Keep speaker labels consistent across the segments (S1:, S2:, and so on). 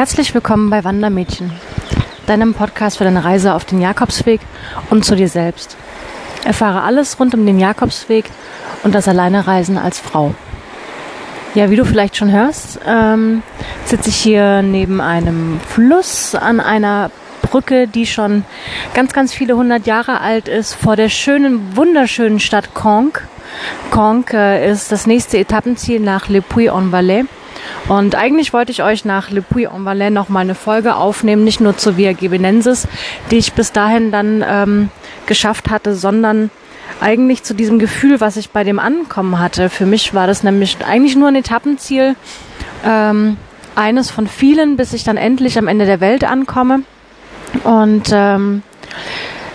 S1: Herzlich willkommen bei Wandermädchen, deinem Podcast für deine Reise auf den Jakobsweg und zu dir selbst. Erfahre alles rund um den Jakobsweg und das Alleinereisen als Frau. Ja, wie du vielleicht schon hörst, ähm, sitze ich hier neben einem Fluss an einer Brücke, die schon ganz, ganz viele hundert Jahre alt ist, vor der schönen, wunderschönen Stadt Conques. Conques äh, ist das nächste Etappenziel nach Le Puy-en-Valais. Und eigentlich wollte ich euch nach Le Puy-en-Valais noch mal eine Folge aufnehmen, nicht nur zur Via Gibenensis, die ich bis dahin dann ähm, geschafft hatte, sondern eigentlich zu diesem Gefühl, was ich bei dem Ankommen hatte. Für mich war das nämlich eigentlich nur ein Etappenziel, ähm, eines von vielen, bis ich dann endlich am Ende der Welt ankomme. Und ähm,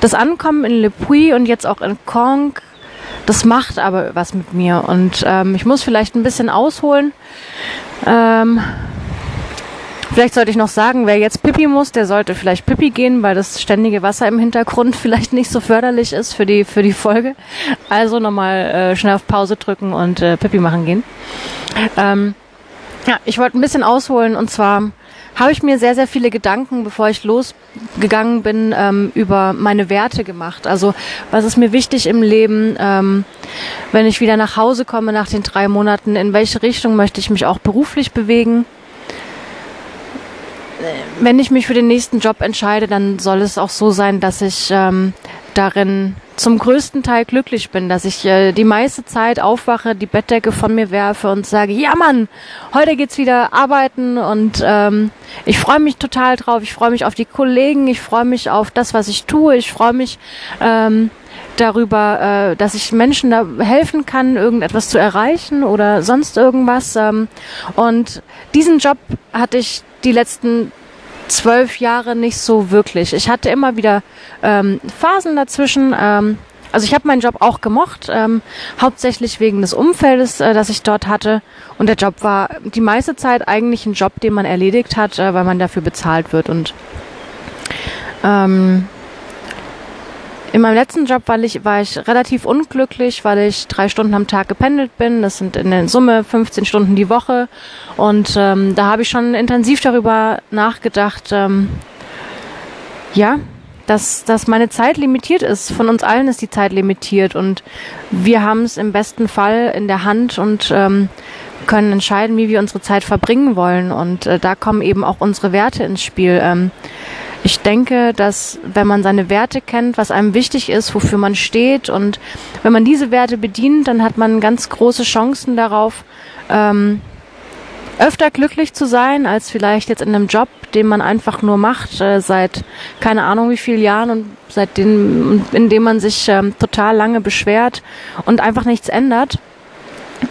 S1: das Ankommen in Le Puy und jetzt auch in Conques, das macht aber was mit mir. Und ähm, ich muss vielleicht ein bisschen ausholen. Ähm, vielleicht sollte ich noch sagen, wer jetzt Pipi muss, der sollte vielleicht Pipi gehen, weil das ständige Wasser im Hintergrund vielleicht nicht so förderlich ist für die, für die Folge. Also nochmal äh, schnell auf Pause drücken und äh, Pipi machen gehen. Ähm, ja, ich wollte ein bisschen ausholen und zwar habe ich mir sehr, sehr viele Gedanken, bevor ich losgegangen bin, ähm, über meine Werte gemacht. Also was ist mir wichtig im Leben, ähm, wenn ich wieder nach Hause komme nach den drei Monaten, in welche Richtung möchte ich mich auch beruflich bewegen. Wenn ich mich für den nächsten Job entscheide, dann soll es auch so sein, dass ich ähm, darin zum größten Teil glücklich bin, dass ich äh, die meiste Zeit aufwache, die Bettdecke von mir werfe und sage, ja Mann, heute geht's wieder arbeiten und ähm, ich freue mich total drauf, ich freue mich auf die Kollegen, ich freue mich auf das, was ich tue, ich freue mich ähm, darüber, äh, dass ich Menschen da helfen kann, irgendetwas zu erreichen oder sonst irgendwas. Ähm, und diesen Job hatte ich die letzten zwölf Jahre nicht so wirklich. Ich hatte immer wieder ähm, Phasen dazwischen. Ähm, also ich habe meinen Job auch gemocht, ähm, hauptsächlich wegen des Umfeldes, äh, das ich dort hatte. Und der Job war die meiste Zeit eigentlich ein Job, den man erledigt hat, äh, weil man dafür bezahlt wird. Und ähm, in meinem letzten Job war ich, war ich relativ unglücklich, weil ich drei Stunden am Tag gependelt bin. Das sind in der Summe 15 Stunden die Woche. Und ähm, da habe ich schon intensiv darüber nachgedacht, ähm, ja, dass, dass meine Zeit limitiert ist. Von uns allen ist die Zeit limitiert und wir haben es im besten Fall in der Hand und ähm, können entscheiden, wie wir unsere Zeit verbringen wollen. Und äh, da kommen eben auch unsere Werte ins Spiel. Ähm, ich denke, dass wenn man seine Werte kennt, was einem wichtig ist, wofür man steht und wenn man diese Werte bedient, dann hat man ganz große Chancen darauf, ähm, öfter glücklich zu sein, als vielleicht jetzt in einem Job, den man einfach nur macht, äh, seit keine Ahnung wie vielen Jahren und seitdem, in dem man sich ähm, total lange beschwert und einfach nichts ändert.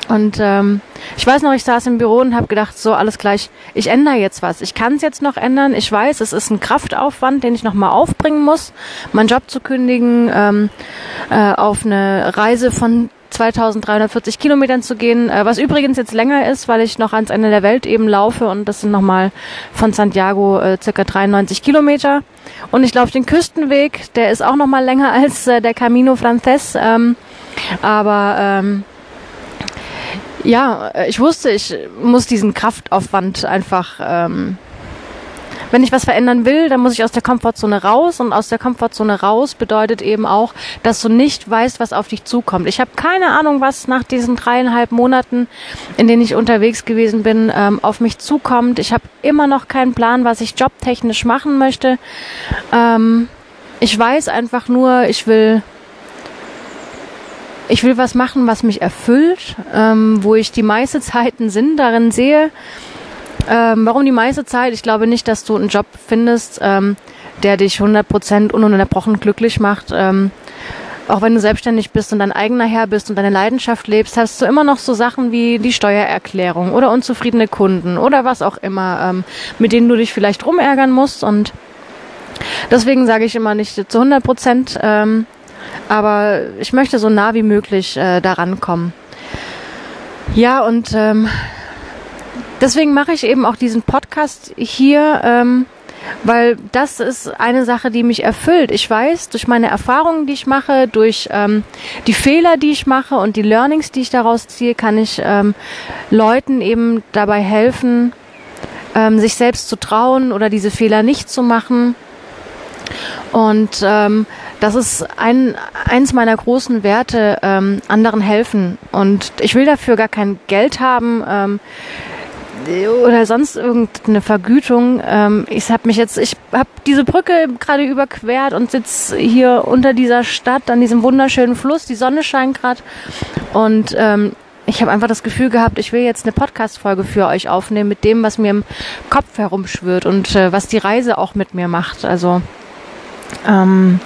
S1: Und ähm, ich weiß noch, ich saß im Büro und habe gedacht, so alles gleich, ich ändere jetzt was. Ich kann es jetzt noch ändern. Ich weiß, es ist ein Kraftaufwand, den ich nochmal aufbringen muss, meinen Job zu kündigen, ähm, äh, auf eine Reise von 2340 Kilometern zu gehen, äh, was übrigens jetzt länger ist, weil ich noch ans Ende der Welt eben laufe und das sind nochmal von Santiago äh, circa 93 Kilometer. Und ich laufe den Küstenweg, der ist auch nochmal länger als äh, der Camino Frances, ähm, aber ähm, ja, äh, ich wusste, ich muss diesen Kraftaufwand einfach, ähm, wenn ich was verändern will, dann muss ich aus der Komfortzone raus und aus der Komfortzone raus bedeutet eben auch, dass du nicht weißt, was auf dich zukommt. Ich habe keine Ahnung, was nach diesen dreieinhalb Monaten, in denen ich unterwegs gewesen bin, ähm, auf mich zukommt. Ich habe immer noch keinen Plan, was ich jobtechnisch machen möchte. Ähm, ich weiß einfach nur, ich will ich will was machen, was mich erfüllt, ähm, wo ich die meiste Zeit einen Sinn darin sehe. Ähm, warum die meiste Zeit? Ich glaube nicht, dass du einen Job findest, ähm, der dich 100% ununterbrochen glücklich macht. Ähm, auch wenn du selbstständig bist und dein eigener Herr bist und deine Leidenschaft lebst, hast du immer noch so Sachen wie die Steuererklärung oder unzufriedene Kunden oder was auch immer, ähm, mit denen du dich vielleicht rumärgern musst. Und deswegen sage ich immer nicht zu 100 Prozent, ähm, aber ich möchte so nah wie möglich äh, daran kommen. Ja, und ähm, deswegen mache ich eben auch diesen Podcast hier, ähm, weil das ist eine Sache, die mich erfüllt. Ich weiß, durch meine Erfahrungen, die ich mache, durch ähm, die Fehler, die ich mache und die Learnings, die ich daraus ziehe, kann ich ähm, Leuten eben dabei helfen, ähm, sich selbst zu trauen oder diese Fehler nicht zu machen. Und ähm, das ist ein, eins meiner großen Werte, ähm, anderen helfen. Und ich will dafür gar kein Geld haben. Ähm, oder sonst irgendeine Vergütung. Ähm, ich habe mich jetzt, ich habe diese Brücke gerade überquert und sitze hier unter dieser Stadt an diesem wunderschönen Fluss. Die Sonne scheint gerade und ähm, ich habe einfach das Gefühl gehabt, ich will jetzt eine Podcast-Folge für euch aufnehmen mit dem, was mir im Kopf herumschwirrt und äh, was die Reise auch mit mir macht. Also ähm,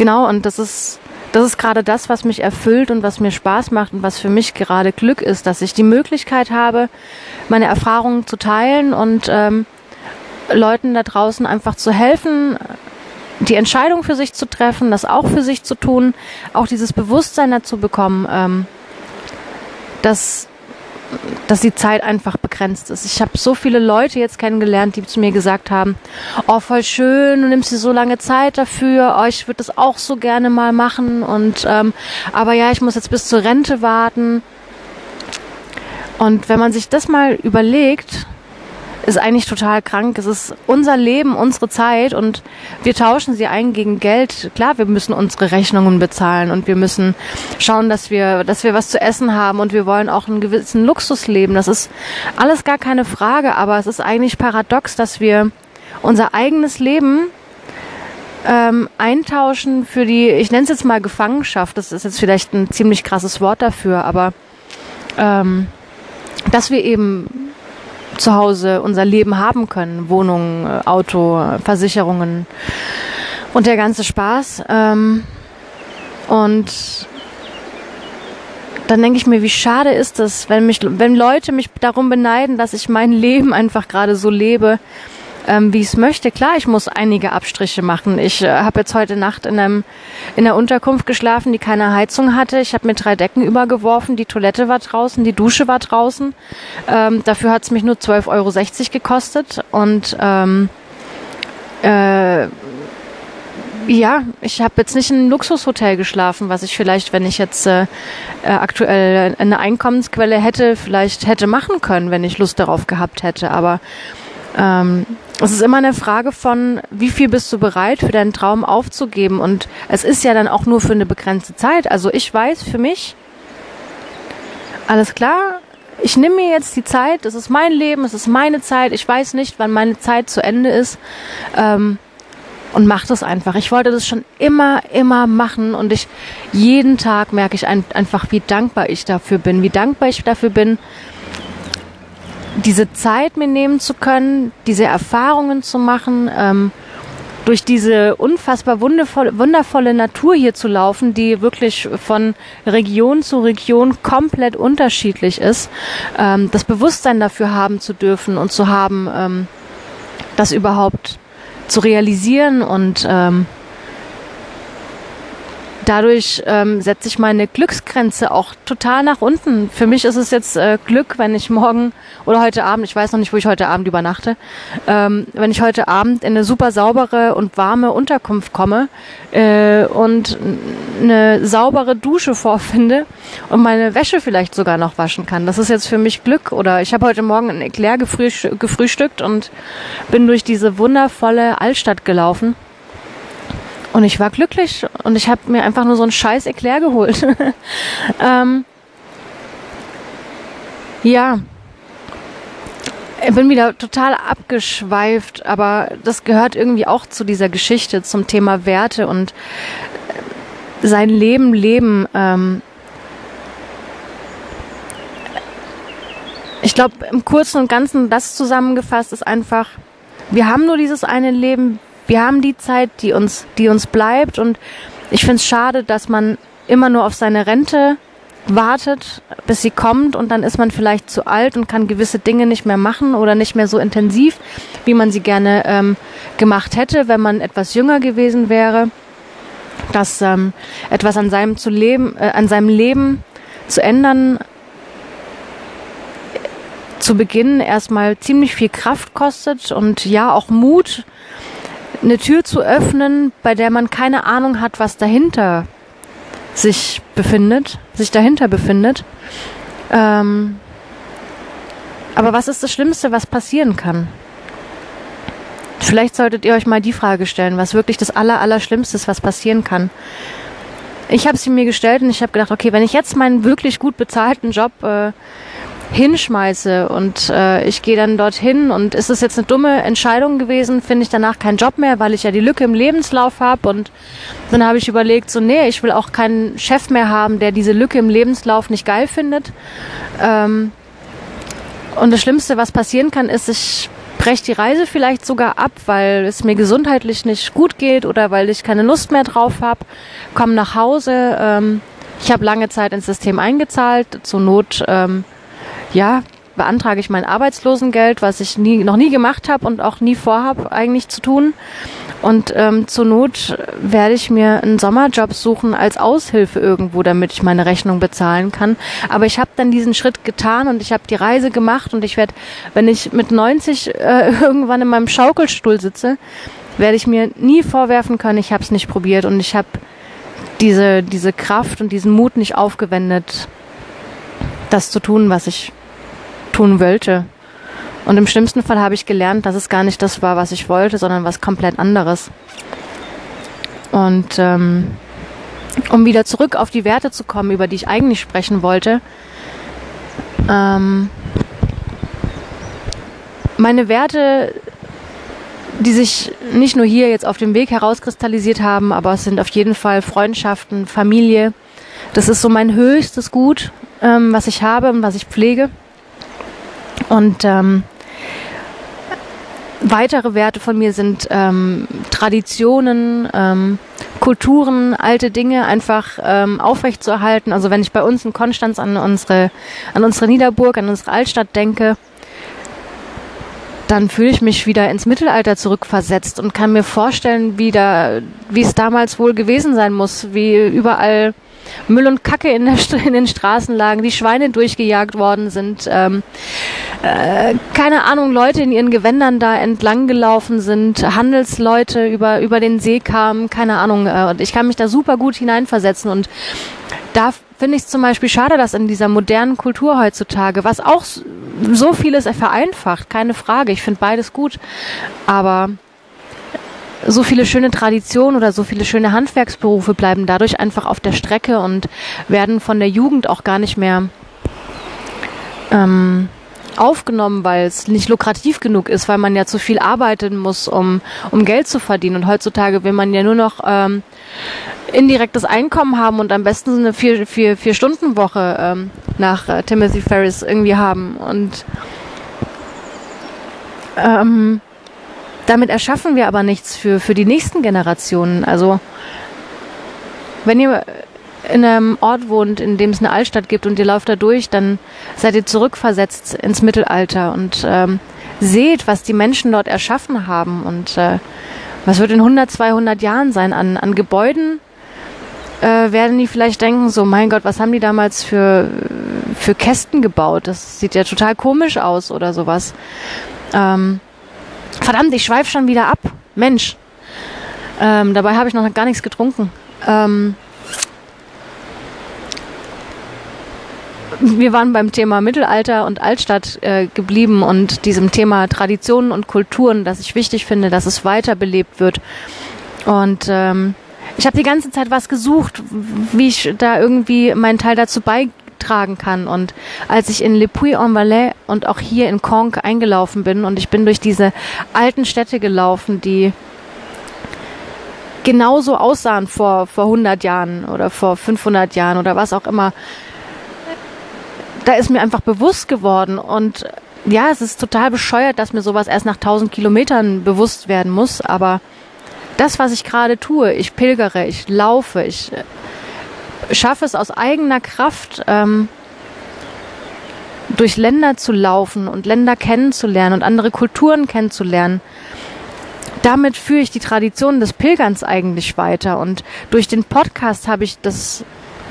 S1: genau und das ist das ist gerade das, was mich erfüllt und was mir Spaß macht und was für mich gerade Glück ist, dass ich die Möglichkeit habe, meine Erfahrungen zu teilen und ähm, Leuten da draußen einfach zu helfen, die Entscheidung für sich zu treffen, das auch für sich zu tun, auch dieses Bewusstsein dazu bekommen, ähm, dass dass die Zeit einfach begrenzt ist. Ich habe so viele Leute jetzt kennengelernt, die zu mir gesagt haben, oh, voll schön, du nimmst dir so lange Zeit dafür, oh, ich würde das auch so gerne mal machen und ähm, aber ja, ich muss jetzt bis zur Rente warten. Und wenn man sich das mal überlegt, ist eigentlich total krank. Es ist unser Leben, unsere Zeit und wir tauschen sie ein gegen Geld. Klar, wir müssen unsere Rechnungen bezahlen und wir müssen schauen, dass wir, dass wir was zu essen haben und wir wollen auch einen gewissen Luxus leben. Das ist alles gar keine Frage, aber es ist eigentlich paradox, dass wir unser eigenes Leben ähm, eintauschen für die, ich nenne es jetzt mal Gefangenschaft. Das ist jetzt vielleicht ein ziemlich krasses Wort dafür, aber ähm, dass wir eben zu Hause unser Leben haben können. Wohnung, äh, Auto, Versicherungen und der ganze Spaß. Ähm, und dann denke ich mir, wie schade ist es, wenn mich, wenn Leute mich darum beneiden, dass ich mein Leben einfach gerade so lebe, ähm, wie ich es möchte. Klar, ich muss einige Abstriche machen. Ich äh, habe jetzt heute Nacht in, einem, in einer Unterkunft geschlafen, die keine Heizung hatte. Ich habe mir drei Decken übergeworfen. Die Toilette war draußen, die Dusche war draußen. Ähm, dafür hat es mich nur 12,60 Euro gekostet. Und ähm, äh, ja, ich habe jetzt nicht in einem Luxushotel geschlafen, was ich vielleicht, wenn ich jetzt äh, äh, aktuell eine Einkommensquelle hätte, vielleicht hätte machen können, wenn ich Lust darauf gehabt hätte. Aber ähm, es ist immer eine Frage von, wie viel bist du bereit für deinen Traum aufzugeben? Und es ist ja dann auch nur für eine begrenzte Zeit. Also ich weiß für mich, alles klar, ich nehme mir jetzt die Zeit, es ist mein Leben, es ist meine Zeit, ich weiß nicht, wann meine Zeit zu Ende ist. Ähm, und mach das einfach. Ich wollte das schon immer, immer machen und ich jeden Tag merke ich ein, einfach, wie dankbar ich dafür bin, wie dankbar ich dafür bin, diese Zeit mir nehmen zu können, diese Erfahrungen zu machen, ähm, durch diese unfassbar wundervolle, wundervolle Natur hier zu laufen, die wirklich von Region zu Region komplett unterschiedlich ist, ähm, das Bewusstsein dafür haben zu dürfen und zu haben, ähm, das überhaupt zu realisieren und ähm, dadurch ähm, setze ich meine Glücksgrenze auch total nach unten. Für mich ist es jetzt äh, Glück, wenn ich morgen oder heute Abend, ich weiß noch nicht, wo ich heute Abend übernachte, ähm, wenn ich heute Abend in eine super saubere und warme Unterkunft komme äh, und eine saubere Dusche vorfinde und meine Wäsche vielleicht sogar noch waschen kann. Das ist jetzt für mich Glück. Oder ich habe heute Morgen ein Eclair gefrühstückt und bin durch diese wundervolle Altstadt gelaufen. Und ich war glücklich und ich habe mir einfach nur so einen scheiß Eclair geholt. ähm, ja. Ich bin wieder total abgeschweift, aber das gehört irgendwie auch zu dieser Geschichte, zum Thema Werte und sein Leben leben. Ähm, ich glaube, im Kurzen und Ganzen das zusammengefasst ist einfach, wir haben nur dieses eine Leben, wir haben die Zeit, die uns, die uns bleibt und ich finde es schade, dass man immer nur auf seine Rente wartet, bis sie kommt und dann ist man vielleicht zu alt und kann gewisse Dinge nicht mehr machen oder nicht mehr so intensiv, wie man sie gerne ähm, gemacht hätte, wenn man etwas jünger gewesen wäre, dass ähm, etwas an seinem zu leben, äh, an seinem Leben zu ändern zu Beginn erstmal ziemlich viel Kraft kostet und ja auch Mut eine Tür zu öffnen, bei der man keine Ahnung hat, was dahinter sich befindet, sich dahinter befindet. Ähm, Aber was ist das Schlimmste, was passieren kann? Vielleicht solltet ihr euch mal die Frage stellen, was wirklich das Aller, Allerschlimmste ist, was passieren kann. Ich habe sie mir gestellt und ich habe gedacht, okay, wenn ich jetzt meinen wirklich gut bezahlten Job äh, hinschmeiße und äh, ich gehe dann dorthin und ist es jetzt eine dumme Entscheidung gewesen, finde ich danach keinen Job mehr, weil ich ja die Lücke im Lebenslauf habe und dann habe ich überlegt, so nee, ich will auch keinen Chef mehr haben, der diese Lücke im Lebenslauf nicht geil findet. Ähm, und das Schlimmste, was passieren kann, ist, ich breche die Reise vielleicht sogar ab, weil es mir gesundheitlich nicht gut geht oder weil ich keine Lust mehr drauf habe, komme nach Hause. Ähm, ich habe lange Zeit ins System eingezahlt, zur Not ähm, ja, beantrage ich mein Arbeitslosengeld, was ich nie, noch nie gemacht habe und auch nie vorhab eigentlich zu tun. Und ähm, zur Not werde ich mir einen Sommerjob suchen als Aushilfe irgendwo, damit ich meine Rechnung bezahlen kann. Aber ich habe dann diesen Schritt getan und ich habe die Reise gemacht und ich werde, wenn ich mit 90 äh, irgendwann in meinem Schaukelstuhl sitze, werde ich mir nie vorwerfen können, ich habe es nicht probiert und ich habe diese, diese Kraft und diesen Mut nicht aufgewendet, das zu tun, was ich tun wollte. Und im schlimmsten Fall habe ich gelernt, dass es gar nicht das war, was ich wollte, sondern was komplett anderes. Und ähm, um wieder zurück auf die Werte zu kommen, über die ich eigentlich sprechen wollte, ähm, meine Werte, die sich nicht nur hier jetzt auf dem Weg herauskristallisiert haben, aber es sind auf jeden Fall Freundschaften, Familie. Das ist so mein höchstes Gut, ähm, was ich habe und was ich pflege. Und ähm, weitere Werte von mir sind ähm, Traditionen, ähm, Kulturen, alte Dinge einfach ähm, aufrechtzuerhalten. Also wenn ich bei uns in Konstanz an unsere, an unsere Niederburg, an unsere Altstadt denke, dann fühle ich mich wieder ins Mittelalter zurückversetzt und kann mir vorstellen, wie, da, wie es damals wohl gewesen sein muss, wie überall Müll und Kacke in, der, in den Straßen lagen, die Schweine durchgejagt worden sind, ähm, äh, keine Ahnung, Leute in ihren Gewändern da entlang gelaufen sind, Handelsleute über, über den See kamen, keine Ahnung. Äh, und ich kann mich da super gut hineinversetzen und da finde ich es zum Beispiel schade, dass in dieser modernen Kultur heutzutage, was auch so vieles vereinfacht, keine Frage, ich finde beides gut, aber so viele schöne Traditionen oder so viele schöne Handwerksberufe bleiben dadurch einfach auf der Strecke und werden von der Jugend auch gar nicht mehr ähm, aufgenommen, weil es nicht lukrativ genug ist, weil man ja zu viel arbeiten muss, um, um Geld zu verdienen. Und heutzutage will man ja nur noch ähm, indirektes Einkommen haben und am besten so eine vier, vier, vier Stunden Woche ähm, nach äh, Timothy Ferris irgendwie haben. Und ähm, damit erschaffen wir aber nichts für, für die nächsten Generationen. Also, wenn ihr in einem Ort wohnt, in dem es eine Altstadt gibt und ihr lauft da durch, dann seid ihr zurückversetzt ins Mittelalter und ähm, seht, was die Menschen dort erschaffen haben und äh, was wird in 100, 200 Jahren sein an, an Gebäuden, äh, werden die vielleicht denken, so mein Gott, was haben die damals für, für Kästen gebaut? Das sieht ja total komisch aus oder sowas. Ähm, Verdammt, ich schweife schon wieder ab. Mensch. Ähm, dabei habe ich noch gar nichts getrunken. Ähm, wir waren beim Thema Mittelalter und Altstadt äh, geblieben und diesem Thema Traditionen und Kulturen, das ich wichtig finde, dass es weiterbelebt wird. Und ähm, ich habe die ganze Zeit was gesucht, wie ich da irgendwie meinen Teil dazu beitragen tragen kann. Und als ich in Le Puy-en-Valais und auch hier in Conques eingelaufen bin und ich bin durch diese alten Städte gelaufen, die genauso aussahen vor, vor 100 Jahren oder vor 500 Jahren oder was auch immer, da ist mir einfach bewusst geworden und ja, es ist total bescheuert, dass mir sowas erst nach 1000 Kilometern bewusst werden muss, aber das, was ich gerade tue, ich pilgere, ich laufe, ich schaffe es aus eigener Kraft, ähm, durch Länder zu laufen und Länder kennenzulernen und andere Kulturen kennenzulernen. Damit führe ich die Tradition des Pilgerns eigentlich weiter. Und durch den Podcast habe ich das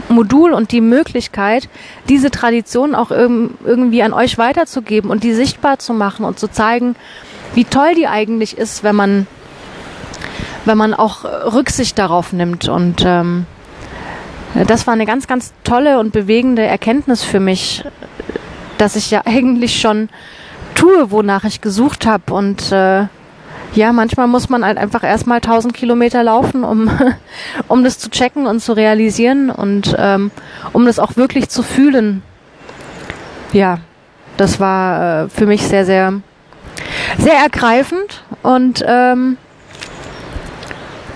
S1: Modul und die Möglichkeit, diese Tradition auch irgendwie an euch weiterzugeben und die sichtbar zu machen und zu zeigen, wie toll die eigentlich ist, wenn man, wenn man auch Rücksicht darauf nimmt und ähm, das war eine ganz, ganz tolle und bewegende Erkenntnis für mich, dass ich ja eigentlich schon tue, wonach ich gesucht habe. Und äh, ja, manchmal muss man halt einfach erstmal 1000 Kilometer laufen, um, um das zu checken und zu realisieren und ähm, um das auch wirklich zu fühlen. Ja, das war äh, für mich sehr, sehr, sehr ergreifend und ähm,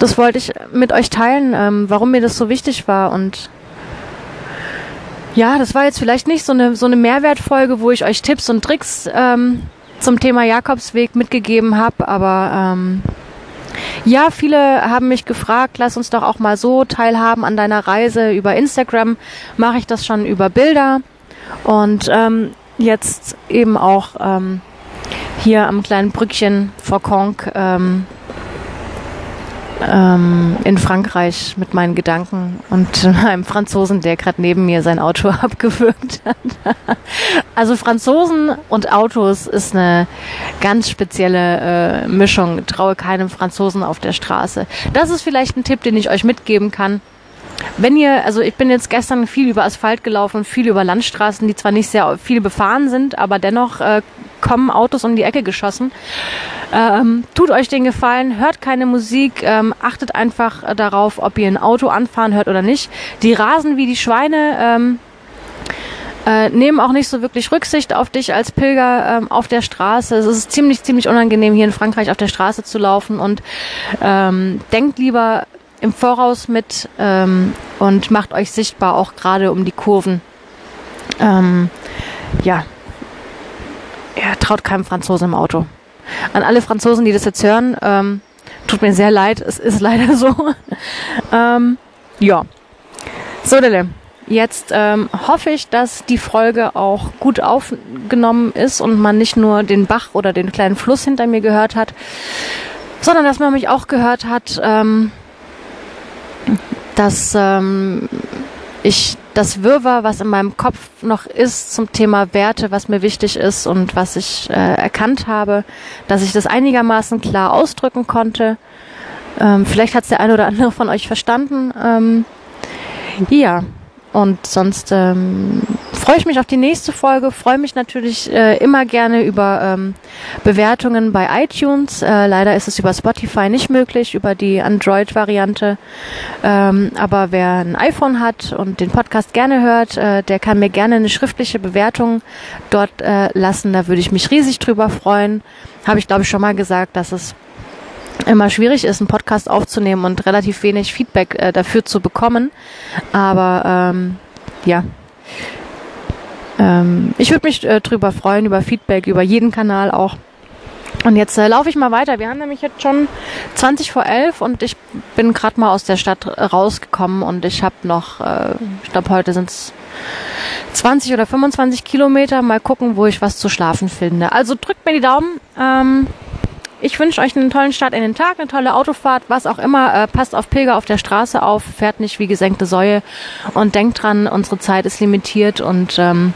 S1: das wollte ich mit euch teilen, ähm, warum mir das so wichtig war und ja, das war jetzt vielleicht nicht so eine, so eine Mehrwertfolge, wo ich euch Tipps und Tricks ähm, zum Thema Jakobsweg mitgegeben habe, aber ähm, ja, viele haben mich gefragt, lass uns doch auch mal so teilhaben an deiner Reise. Über Instagram mache ich das schon über Bilder und ähm, jetzt eben auch ähm, hier am kleinen Brückchen vor Conques ähm, ähm, in Frankreich mit meinen Gedanken und einem Franzosen, der gerade neben mir sein Auto abgewürgt hat. also Franzosen und Autos ist eine ganz spezielle äh, Mischung. Traue keinem Franzosen auf der Straße. Das ist vielleicht ein Tipp, den ich euch mitgeben kann. Wenn ihr, also ich bin jetzt gestern viel über Asphalt gelaufen, viel über Landstraßen, die zwar nicht sehr viel befahren sind, aber dennoch äh, kommen Autos um die Ecke geschossen. Ähm, tut euch den Gefallen, hört keine Musik, ähm, achtet einfach äh, darauf, ob ihr ein Auto anfahren hört oder nicht. Die rasen wie die Schweine. Ähm, äh, nehmen auch nicht so wirklich Rücksicht auf dich als Pilger ähm, auf der Straße. Es ist ziemlich, ziemlich unangenehm, hier in Frankreich auf der Straße zu laufen und ähm, denkt lieber im Voraus mit ähm, und macht euch sichtbar, auch gerade um die Kurven. Ähm, ja, ja, traut keinem Franzosen im Auto. An alle Franzosen, die das jetzt hören, ähm, tut mir sehr leid, es ist leider so. ähm, ja. So, Dille. Jetzt ähm, hoffe ich, dass die Folge auch gut aufgenommen ist und man nicht nur den Bach oder den kleinen Fluss hinter mir gehört hat, sondern dass man mich auch gehört hat, ähm, dass ähm, ich das Wirrwarr, was in meinem Kopf noch ist zum Thema Werte, was mir wichtig ist und was ich äh, erkannt habe, dass ich das einigermaßen klar ausdrücken konnte. Ähm, vielleicht hat es der eine oder andere von euch verstanden. Ähm, ja, und sonst ähm, freue ich mich auf die nächste Folge, freue mich natürlich äh, immer gerne über ähm, Bewertungen bei iTunes. Äh, leider ist es über Spotify nicht möglich, über die Android-Variante. Ähm, aber wer ein iPhone hat und den Podcast gerne hört, äh, der kann mir gerne eine schriftliche Bewertung dort äh, lassen. Da würde ich mich riesig drüber freuen. Habe ich, glaube ich, schon mal gesagt, dass es immer schwierig ist, einen Podcast aufzunehmen und relativ wenig Feedback äh, dafür zu bekommen. Aber ähm, ja. Ähm, ich würde mich äh, drüber freuen, über Feedback, über jeden Kanal auch. Und jetzt äh, laufe ich mal weiter. Wir haben nämlich jetzt schon 20 vor 11 und ich bin gerade mal aus der Stadt rausgekommen und ich habe noch, äh, ich glaube heute sind es 20 oder 25 Kilometer. Mal gucken, wo ich was zu schlafen finde. Also drückt mir die Daumen. Ähm, ich wünsche euch einen tollen Start in den Tag, eine tolle Autofahrt, was auch immer. Äh, passt auf Pilger auf der Straße auf, fährt nicht wie gesenkte Säue und denkt dran, unsere Zeit ist limitiert und ähm,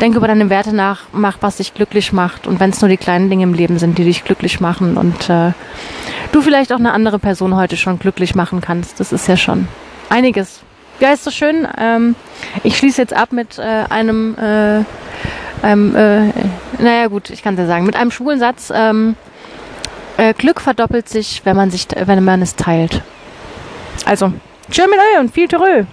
S1: denk über deine Werte nach, mach, was dich glücklich macht. Und wenn es nur die kleinen Dinge im Leben sind, die dich glücklich machen und äh, du vielleicht auch eine andere Person heute schon glücklich machen kannst, das ist ja schon einiges. Ja, ist so schön. Ähm, ich schließe jetzt ab mit äh, einem, äh, einem äh, naja gut, ich kann es ja sagen, mit einem schwulen Satz. Ähm, äh, Glück verdoppelt sich, wenn man sich, wenn man es teilt. Also, tschö mit euch und viel Terö.